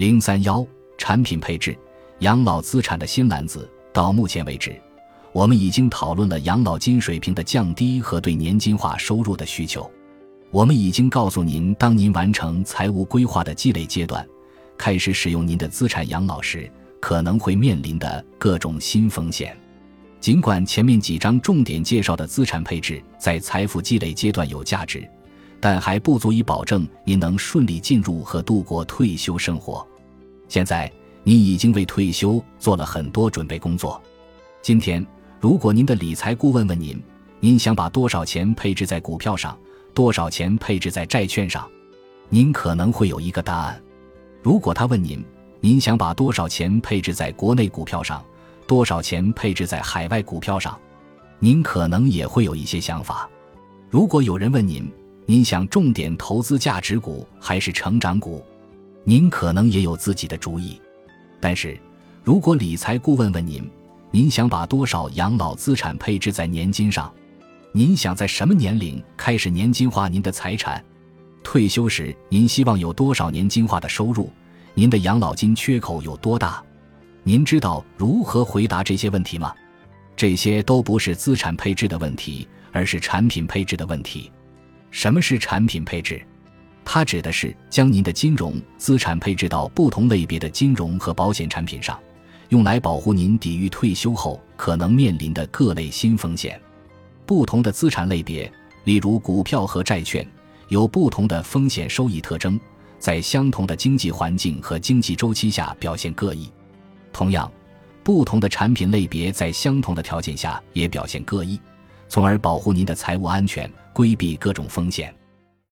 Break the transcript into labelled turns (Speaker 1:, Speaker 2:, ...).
Speaker 1: 零三幺产品配置，养老资产的新篮子。到目前为止，我们已经讨论了养老金水平的降低和对年金化收入的需求。我们已经告诉您，当您完成财务规划的积累阶段，开始使用您的资产养老时，可能会面临的各种新风险。尽管前面几章重点介绍的资产配置在财富积累阶段有价值，但还不足以保证您能顺利进入和度过退休生活。现在，您已经为退休做了很多准备工作。今天，如果您的理财顾问问您，您想把多少钱配置在股票上，多少钱配置在债券上，您可能会有一个答案。如果他问您，您想把多少钱配置在国内股票上？多少钱配置在海外股票上？您可能也会有一些想法。如果有人问您，您想重点投资价值股还是成长股？您可能也有自己的主意。但是，如果理财顾问问您，您想把多少养老资产配置在年金上？您想在什么年龄开始年金化您的财产？退休时您希望有多少年金化的收入？您的养老金缺口有多大？您知道如何回答这些问题吗？这些都不是资产配置的问题，而是产品配置的问题。什么是产品配置？它指的是将您的金融资产配置到不同类别的金融和保险产品上，用来保护您抵御退休后可能面临的各类新风险。不同的资产类别，例如股票和债券，有不同的风险收益特征，在相同的经济环境和经济周期下表现各异。同样，不同的产品类别在相同的条件下也表现各异，从而保护您的财务安全，规避各种风险。